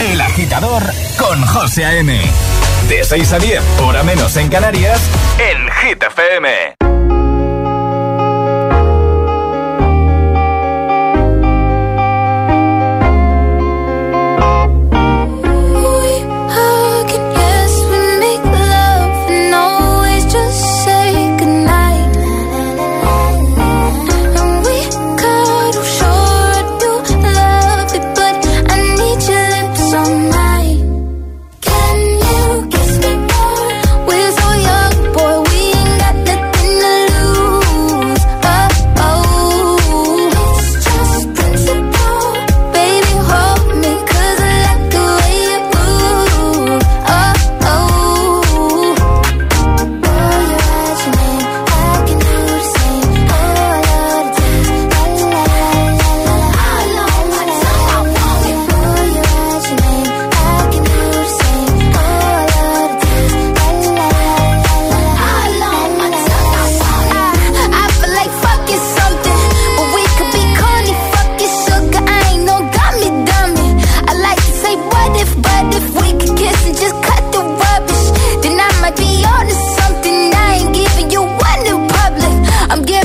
El agitador con José A.M. De 6 a 10, hora menos en Canarias, En Hit FM.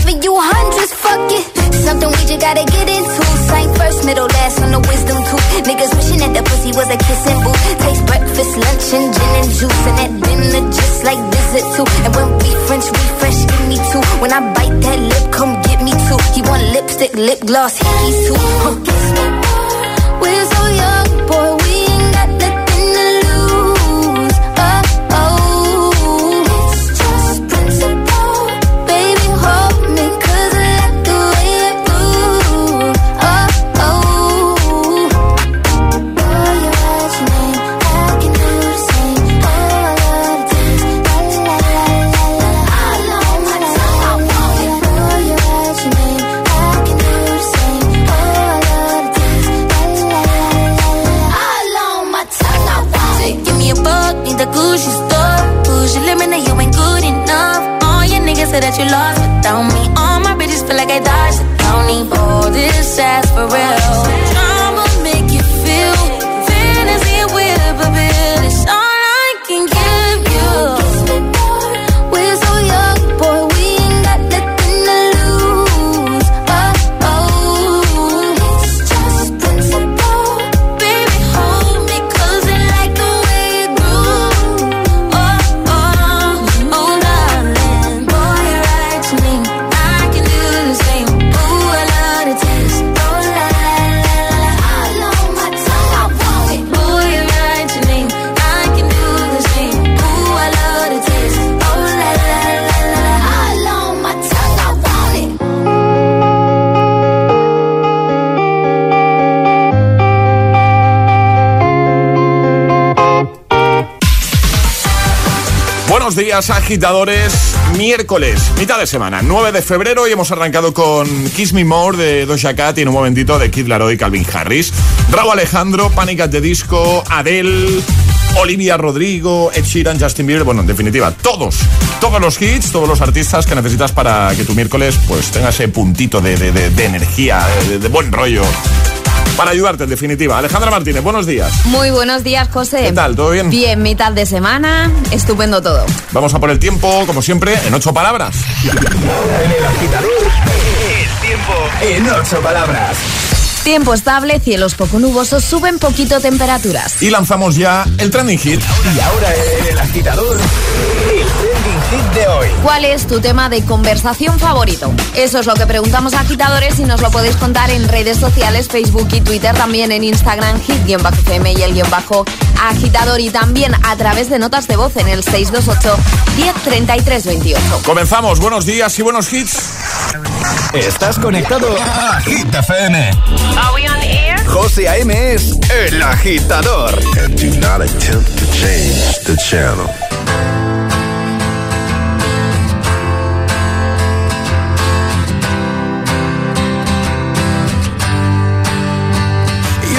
Giving you hundreds, fuck it. Something we just gotta get into. Same first, middle, last on the wisdom tooth. Niggas wishing that the pussy was a kissing booth. Taste breakfast, lunch, and gin and juice. And at dinner, just like visit too. And when we French refresh, give me two. When I bite that lip, come get me two. He want lipstick, lip gloss, hickeys too. Huh. We're Días, agitadores. Miércoles, mitad de semana, 9 de febrero, y hemos arrancado con Kiss Me More de Doja Cat y en un momentito de Kid Laroi y Calvin Harris. Raúl Alejandro, Panic at the Disco, Adele, Olivia Rodrigo, Ed Sheeran, Justin Bieber. Bueno, en definitiva, todos, todos los hits, todos los artistas que necesitas para que tu miércoles pues tenga ese puntito de, de- de- de energía, de- de buen rollo. Para ayudarte, en definitiva. Alejandra Martínez, buenos días. Muy buenos días, José. ¿Qué tal? ¿Todo bien? Bien, mitad de semana, estupendo todo. Vamos a por el tiempo, como siempre, en ocho palabras. en el agitador. El tiempo en ocho palabras. Tiempo estable, cielos poco nubosos, suben poquito temperaturas. Y lanzamos ya el trending hit. Y ahora en el agitador. El trending hit de hoy. ¿Cuál es tu tema de conversación favorito? Eso es lo que preguntamos a agitadores y nos lo podéis contar en redes sociales, Facebook y Twitter, también en Instagram, hit-fm y el guion bajo agitador y también a través de notas de voz en el 628 1033 28. Comenzamos, buenos días y buenos hits. Estás conectado a Hit FM. Are we on air? José A.M. es el agitador. and do not attempt to change. Switch the channel.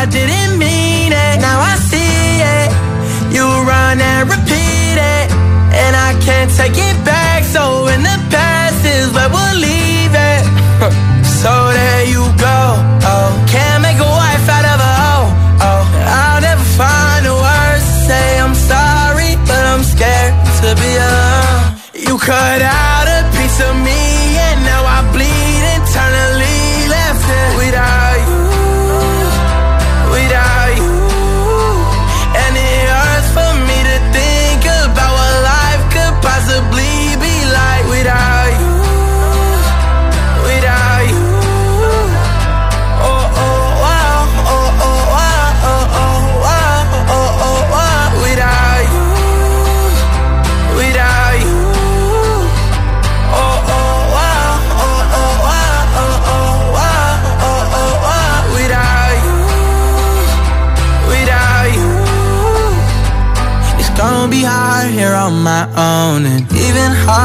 I didn't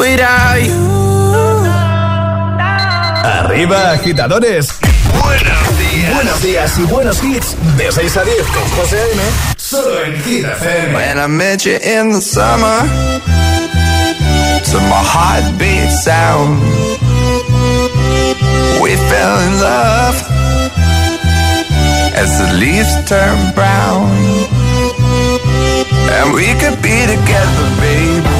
without you. Arriba, agitadores. Buenos días. Buenos días y buenos hits. De 6 a 10 con José A.M. Solo en Hit FM. When I met you in the summer, to my heartbeat sound, we fell in love as the leaves turn brown, and we could be together, baby,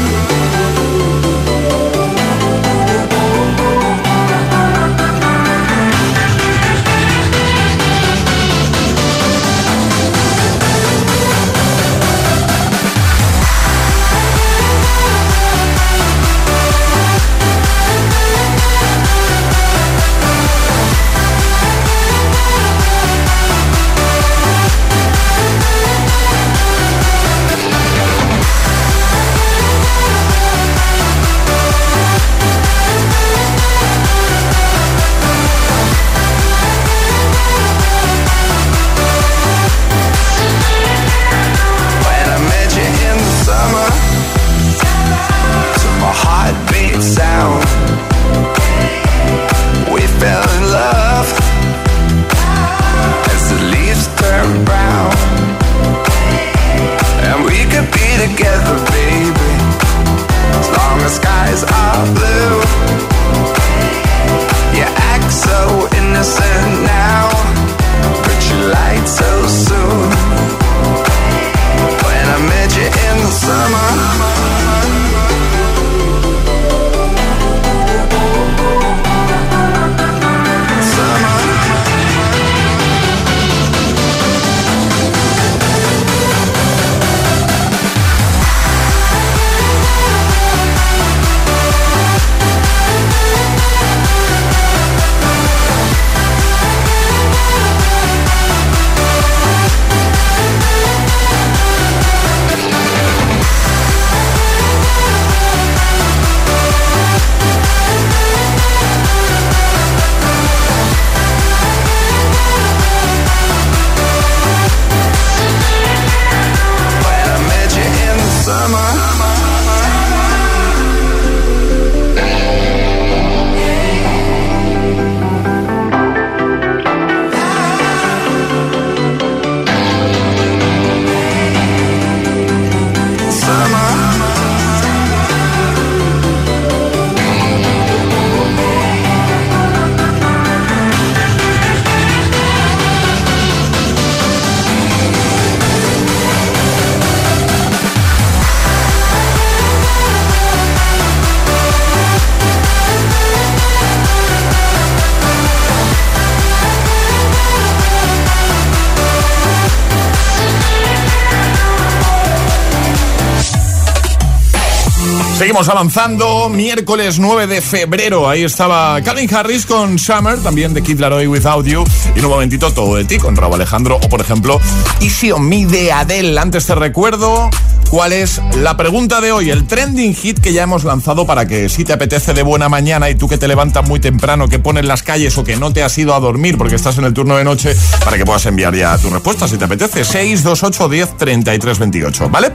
Seguimos avanzando, miércoles 9 de febrero, ahí estaba Calvin Harris con Summer, también de Kid Laroi Without You, y en un momentito todo de ti con Raúl Alejandro, o por ejemplo, Easy on Me de Adele. Antes te recuerdo cuál es la pregunta de hoy, el trending hit que ya hemos lanzado para que si te apetece de buena mañana y tú que te levantas muy temprano, que pones las calles o que no te has ido a dormir porque estás en el turno de noche, para que puedas enviar ya tu respuesta si te apetece, 628 10 33 28, ¿vale?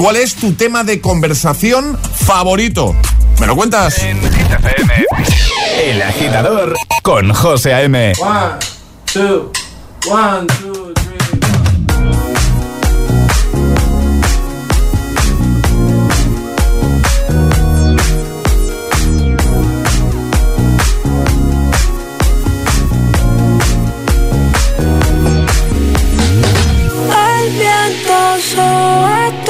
¿Cuál es tu tema de conversación favorito? ¿Me lo cuentas? El agitador con José A.M. One, two, one, two, three. Viento sobre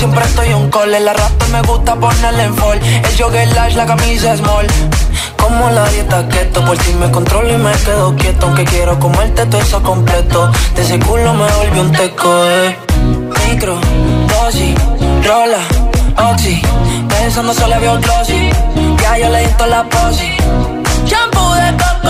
Siempre estoy un call. El arrastre me gusta ponerle en fall. El jogger large, la camisa small. Como la dieta keto, por ti me controlo y me quedo quieto. Aunque quiero comerte todo eso completo. De ese culo me volvió un teco, eh. Micro, dosis, rola, oxi. Pensando solo veo glossy. Ya yo le di la posi. Shampoo de coco,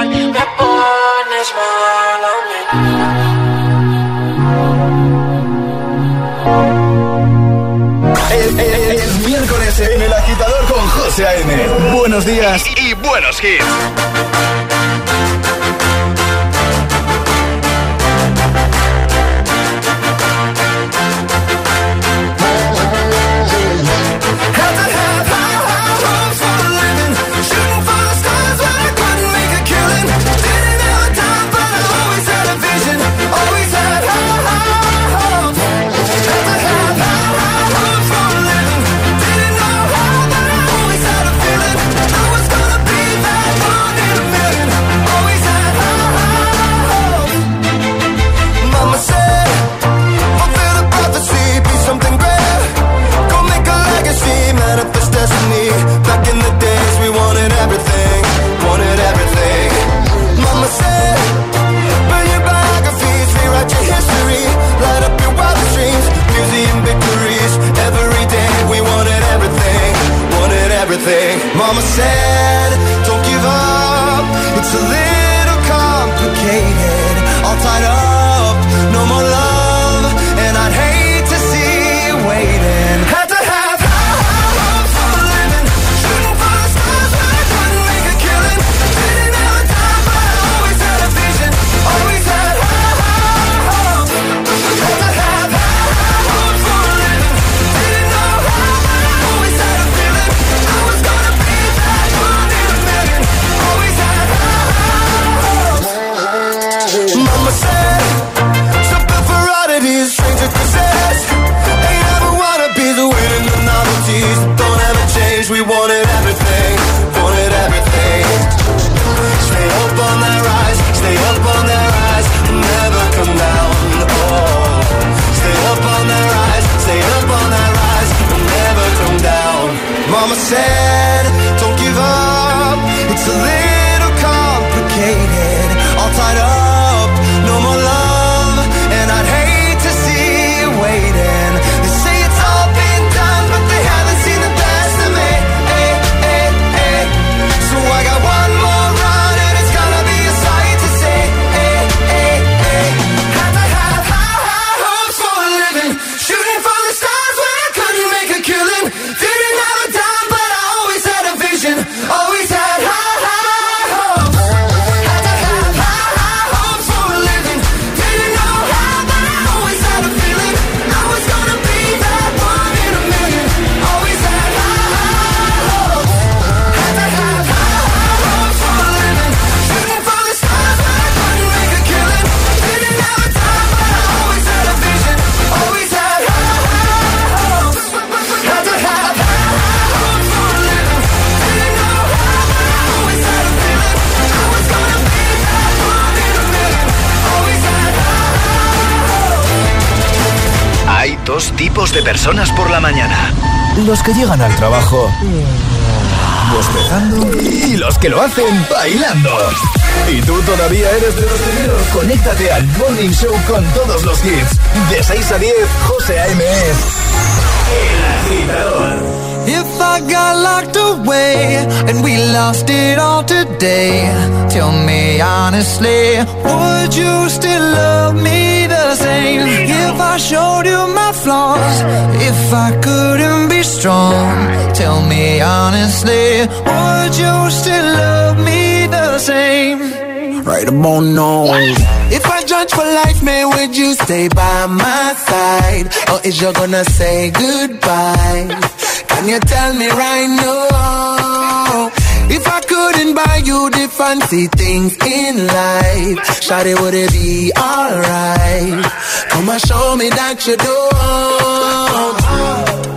Me pones mal a mí. El, el- el miércoles en el agitador con José A.M. Buenos días Y buenos hits. I'ma say. Você de personas por la mañana. Los que llegan al trabajo bostezando y los que lo hacen bailando. ¿Y tú todavía eres de los primeros? Conéctate al Morning Show con todos los hits. De 6 a 10, José A.M. El agitador. If I got locked away and we lost it all today, tell me honestly, would you still love me the same? If I showed you my flaws, if I couldn't be strong, tell me honestly, would you still love me the same? Right about now. If I judge for life, man, would you stay by my side? Or is you gonna say goodbye? Can you tell me right now? If I couldn't buy you the fancy things in life, Shawty, would it be alright? Come and show me that you don't.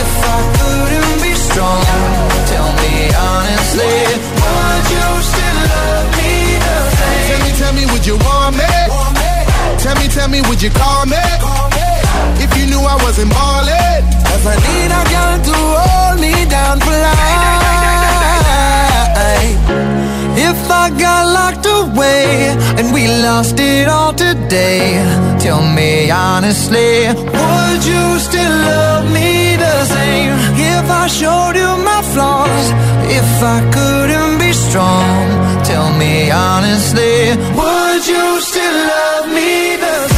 if I couldn't be strong, tell me honestly, would you still love me the same? Tell me, tell me, would you want me? Tell me, tell me, would you call me? If you knew I wasn't ballin', cause I need a girl to hold me down for life. If I got locked away and we lost it all today, tell me honestly, would you still love me the same? If I showed you my flaws, if I couldn't be strong, tell me honestly, would you still love me the same?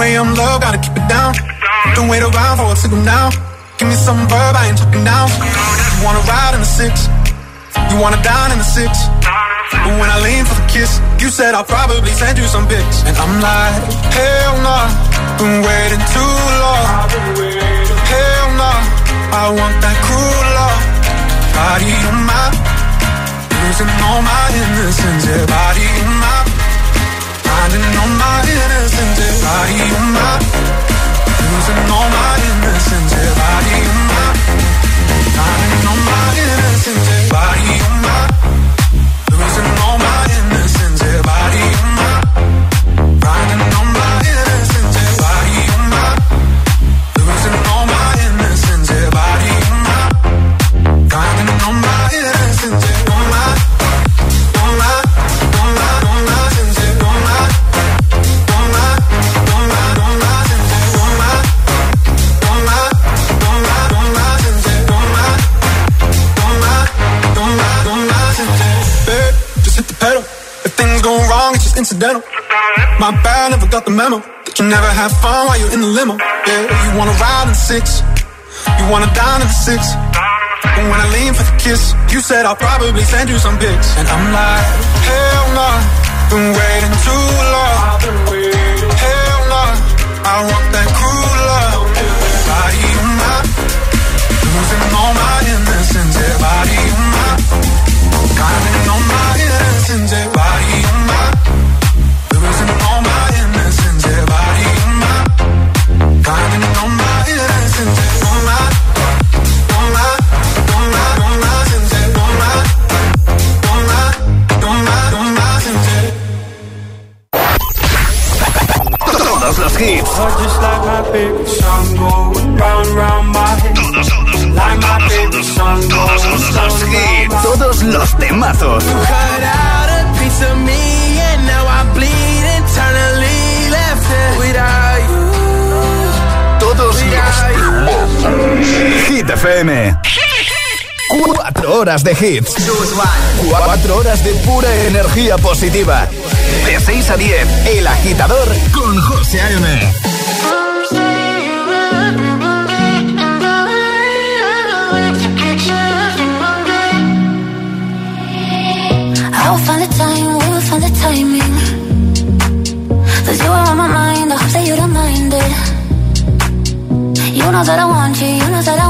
2 a.m. love, gotta keep it down. Don't wait around for a signal now. Give me some verb, I ain't talking down. You wanna ride in the six? You wanna dine in the six? But when I lean for the kiss, you said I'll probably send you some pics. And I'm like, hell nah, been waiting too long. Hell nah, I want that cruel love. Body on my, losing all my innocence. Yeah, body on my, finding all my innocence. Body on my, losing all my innocence. Yeah, body on my, finding all my innocence. Yeah, body on my. Incidental. My bad, never got the memo. That you never have fun while you're in the limo. Yeah, you wanna ride in the six. You wanna dine in the six. But when I lean for the kiss, you said I'll probably send you some pics. And I'm like, hell nah, been waiting too long. Hell nah, I want that cruel love. Body on my, losing all my innocence. Yeah, body on my. Finding all my innocence, horas de hits. Cuatro horas de pura energía positiva. De 6 a 10, El Agitador con José A.M. You I you. You know that I want you,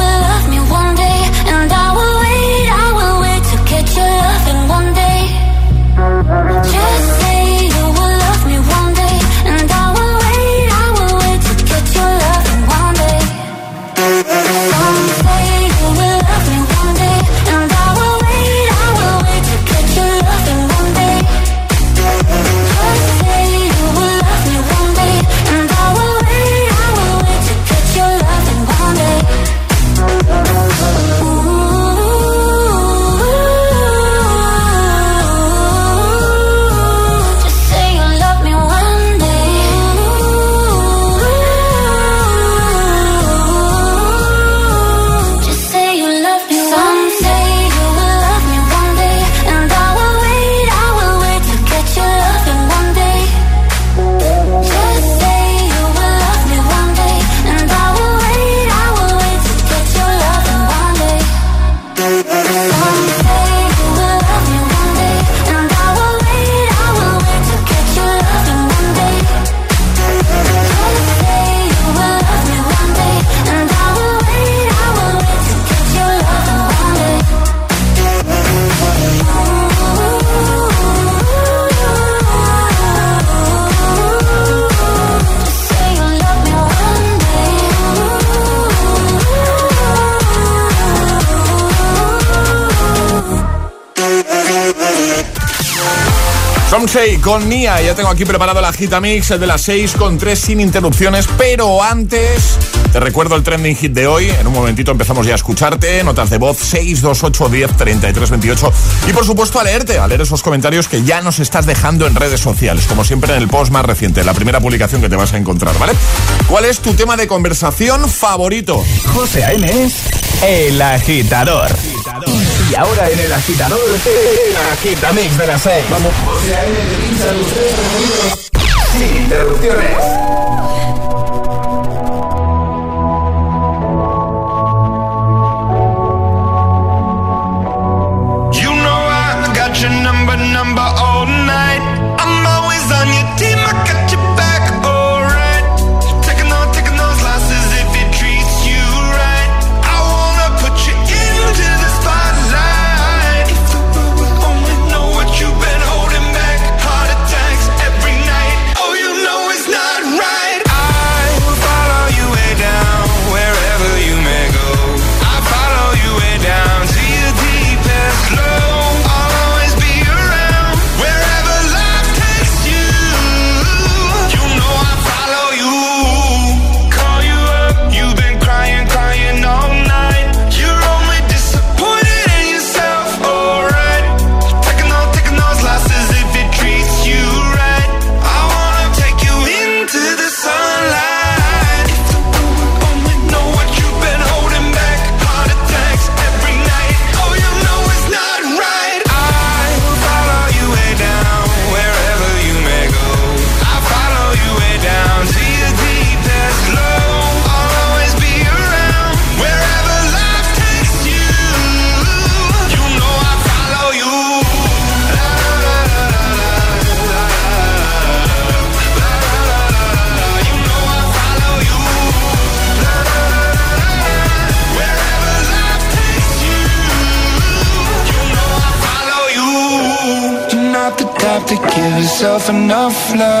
Somsei con Nia, ya tengo aquí preparado la gita mix, el de las 6 con 3 sin interrupciones, pero antes te recuerdo el trending hit de hoy. En un momentito empezamos ya a escucharte, notas de voz 628 10 33 28 y por supuesto a leerte, a leer esos comentarios que ya nos estás dejando en redes sociales, como siempre en el post más reciente, la primera publicación que te vas a encontrar, ¿vale? ¿Cuál es tu tema de conversación favorito? José A.M. es el agitador. Y ahora en el agitador, el agitamix de las 6. Vamos, José A.M. sin interrupciones. myself enough love.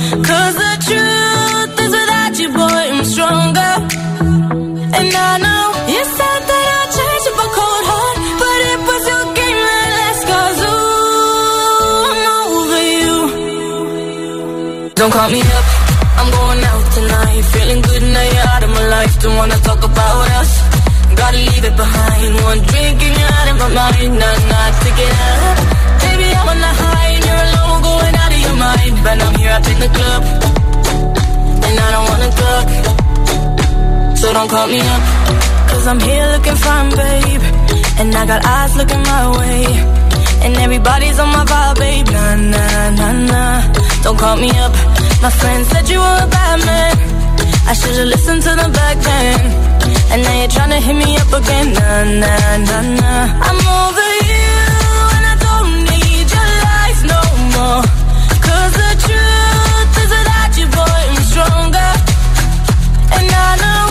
Stronger. And I know you said that I'd change up a cold heart, but it was your game that last. Cause ooh, I'm over you. Don't call me up, I'm going out tonight. Feeling good now you're out of my life. Don't wanna talk about us. Gotta leave it behind. One drink and you're out of my mind. Nah, nah, take it out. Baby, I'm on the high and you're alone, going out of your mind. But I'm here up in the club, and I don't wanna talk. So don't call me up, cause I'm here looking fine, babe. And I got eyes looking my way. And everybody's on my vibe, babe. Nah, nah, nah, nah. Don't call me up. My friend said you were a bad man. I should've listened to the back then. And now you're tryna hit me up again. Nah, nah, nah, nah. I'm over you, and I don't need your lies no more. Cause the truth is without you, boy, I'm stronger. And I know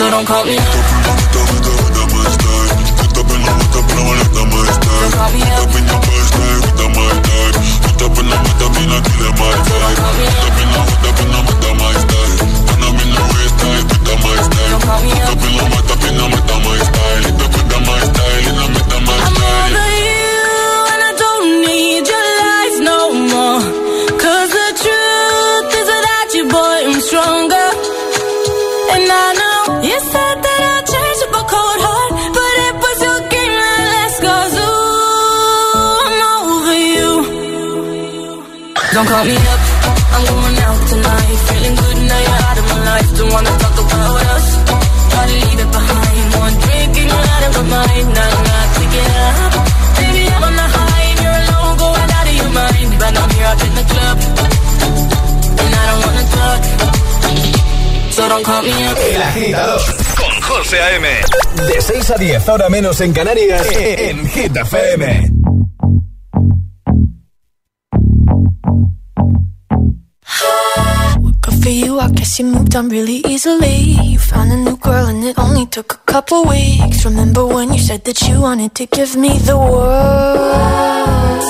So don't call me 6 a 10, ahora menos en Canarias, en Hit FM. For you, I guess you moved on really easily. You found a new girl and it only took a couple weeks. Remember when you said that you wanted to give me the world?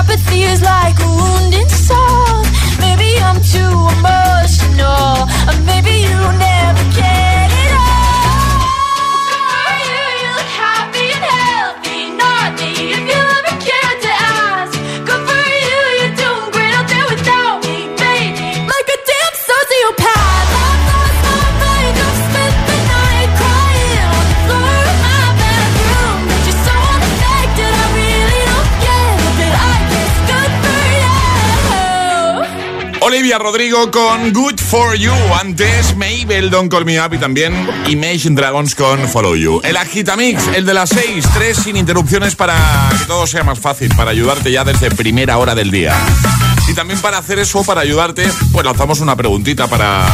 Apathy is like a wounded soul. Maybe I'm too emotional, or maybe you never Olivia Rodrigo con Good For You. Antes Mabel, Don't Call Me Up y también Imagine Dragons con Follow You. El Agitamix, el de las 6, 3 sin interrupciones para que todo sea más fácil, para ayudarte ya desde primera hora del día. Y también para hacer eso, para ayudarte, pues lanzamos una preguntita para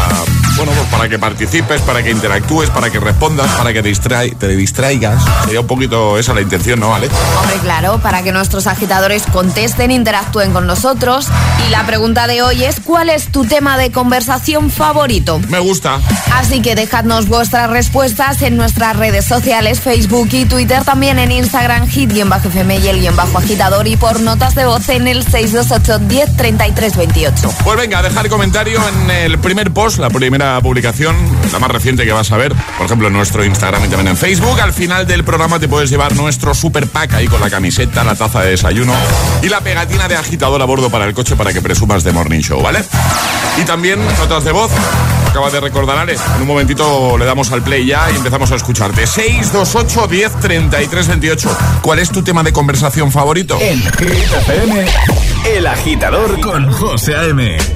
bueno, pues para que participes, para que interactúes, para que respondas, para que te distraigas. Sería un poquito esa la intención, ¿no, Vale? Hombre, claro, para que nuestros agitadores contesten, interactúen con nosotros. Y la pregunta de hoy es, ¿cuál es tu tema de conversación favorito? Me gusta. Así que dejadnos vuestras respuestas en nuestras redes sociales, Facebook y Twitter, también en Instagram, hit-fm y el guion bajo agitador y por notas de voz en el 628 10 33 28. Pues venga, dejar comentario en el primer post, la primera publicación, la más reciente que vas a ver, por ejemplo en nuestro Instagram y también en Facebook. Al final del programa te puedes llevar nuestro super pack ahí con la camiseta, la taza de desayuno y la pegatina de agitador a bordo para el coche para que presumas de Morning Show, ¿vale? Y también notas de voz. Acaba de recordar Ale. En un momentito le damos al play ya y empezamos a escucharte. 628 10 33 28. ¿Cuál es tu tema de conversación favorito? En El Agitador con José A.M.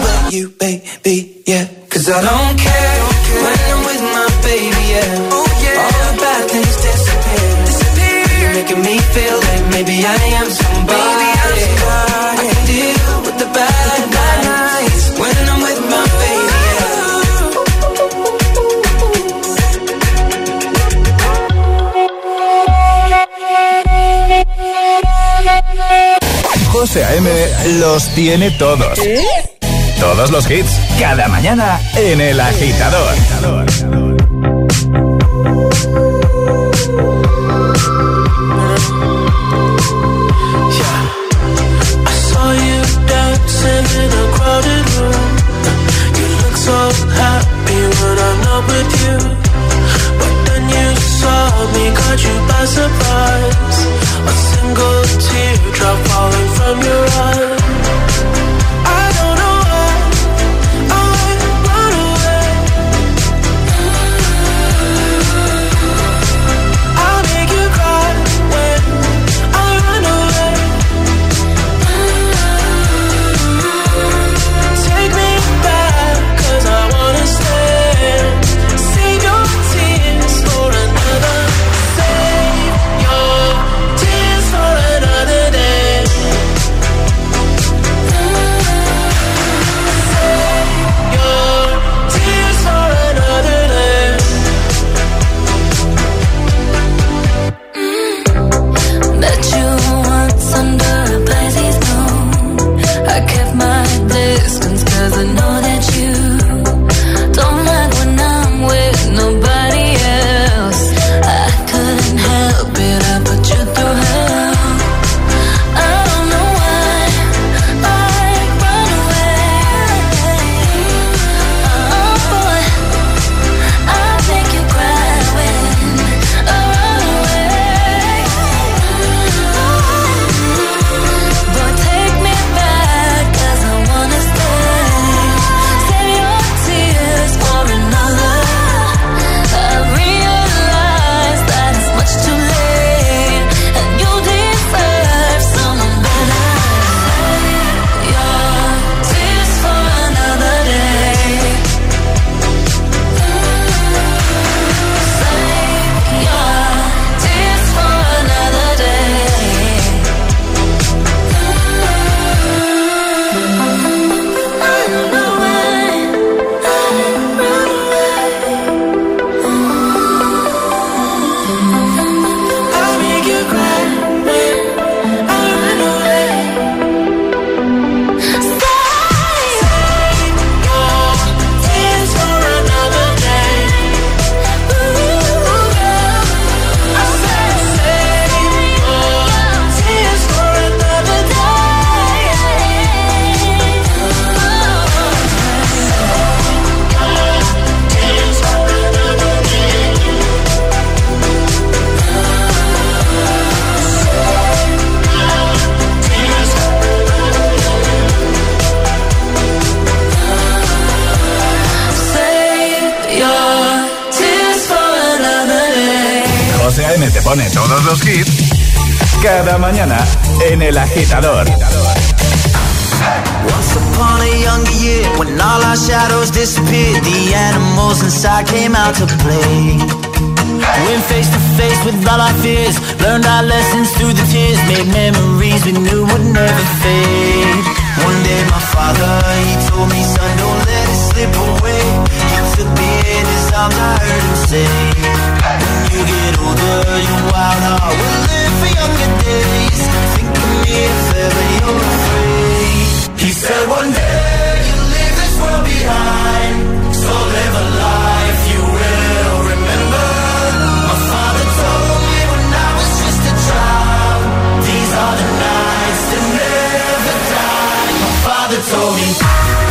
you, baby, yeah Cause I don't care when I'm with my baby, yeah oh, yeah. All the bad things disappear, disappear. You're making me feel like maybe I am somebody, maybe I'm somebody. I can deal with the bad, with the bad nights When I'm with my baby, yeah José A.M. los tiene todos. Todos los hits, cada mañana en El Agitador. A single falling from your eye. Cada mañana en El Agitador. Once upon a younger year, when all our shadows disappeared, the animals inside came out to play. Went face to face with all our fears, learned our lessons through the tears, made memories we knew would never fade. One day my father, he told me, son, don't slip away. He took me in his arms, I heard him say, When you get older, your wild heart will live for younger days. Think of me if ever you're afraid. He said one day you'll leave this world behind, so live a life you will remember. My father told me when I was just a child, these are the nights that never die. My father told me.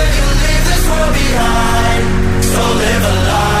we're behind. So live a life.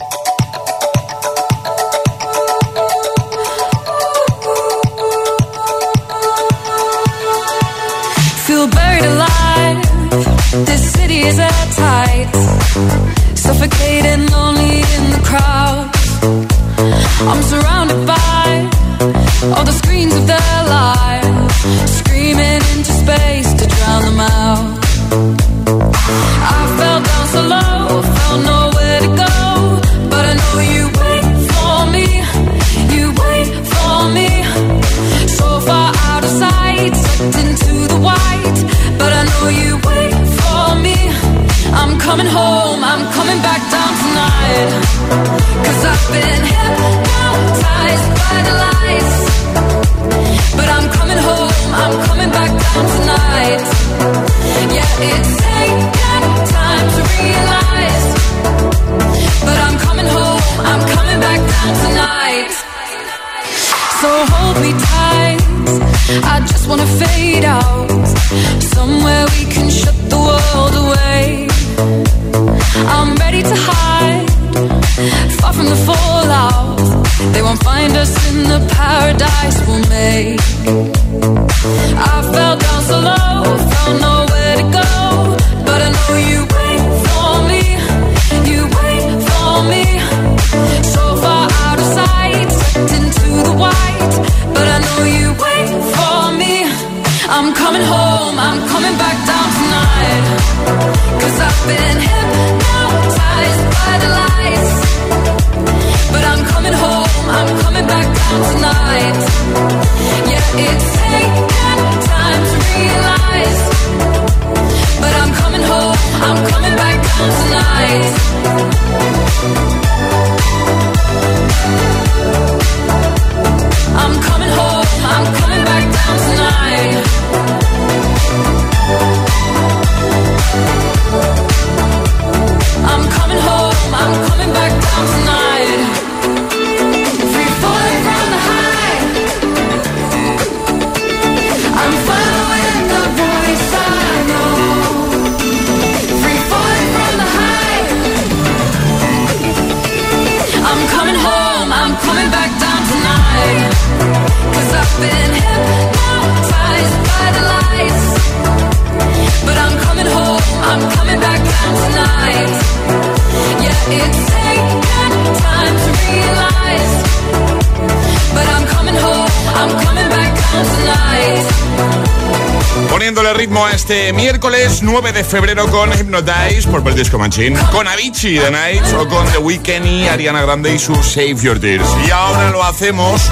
este miércoles 9 de febrero con Hypnotize por British Comanchín, con Avicii The Nights o con The Weeknd y Ariana Grande y su Save Your Tears. Y ahora lo hacemos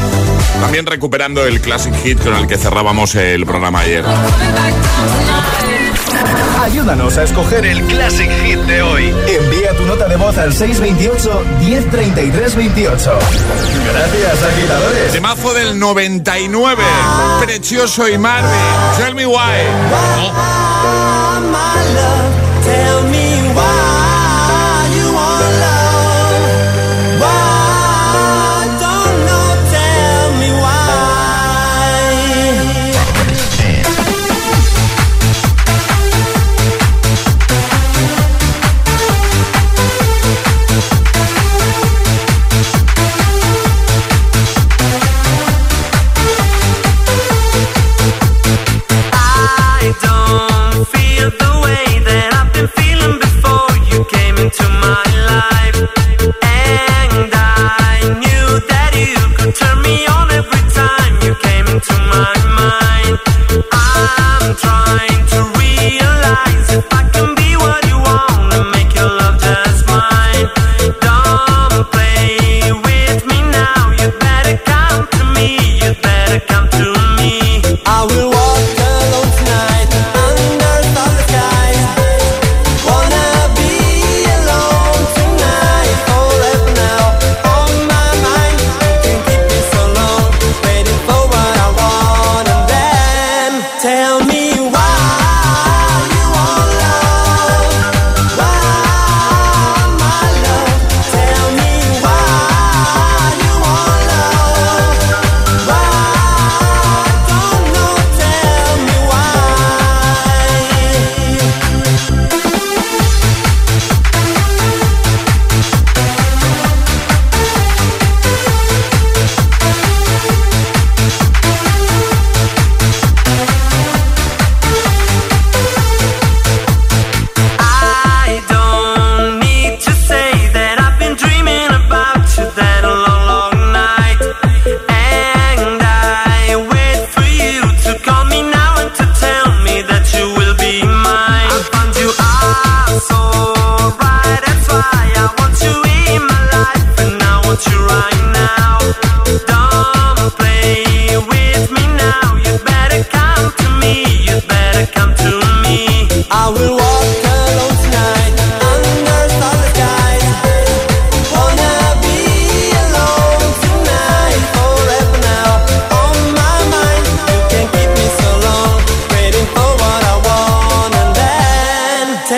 también recuperando el classic hit con el que cerrábamos el programa ayer. Ayúdanos a escoger el Classic Hit de hoy. Envía tu nota de voz al 628-103328. Gracias, agitadores. Temazo del 99. Precioso y Marvin. Tell me why. Oh.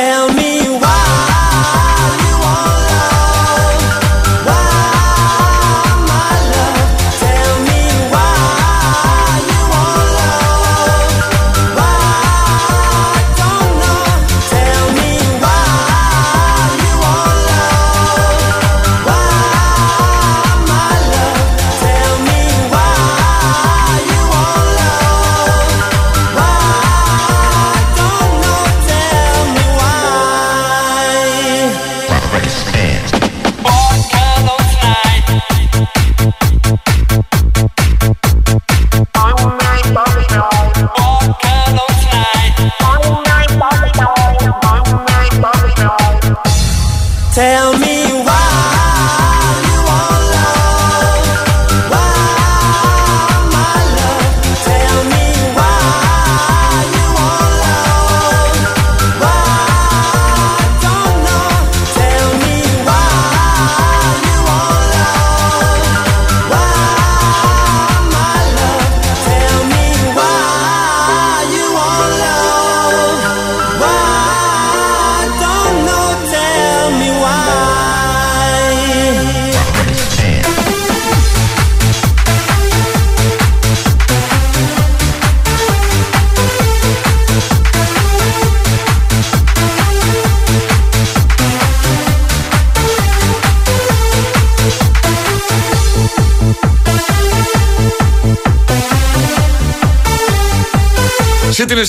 tell me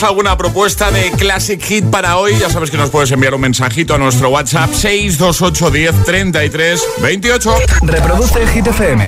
alguna propuesta de Classic Hit para hoy, ya sabes que nos puedes enviar un mensajito a nuestro WhatsApp 628 10 33 28. Reproduce Hit FM.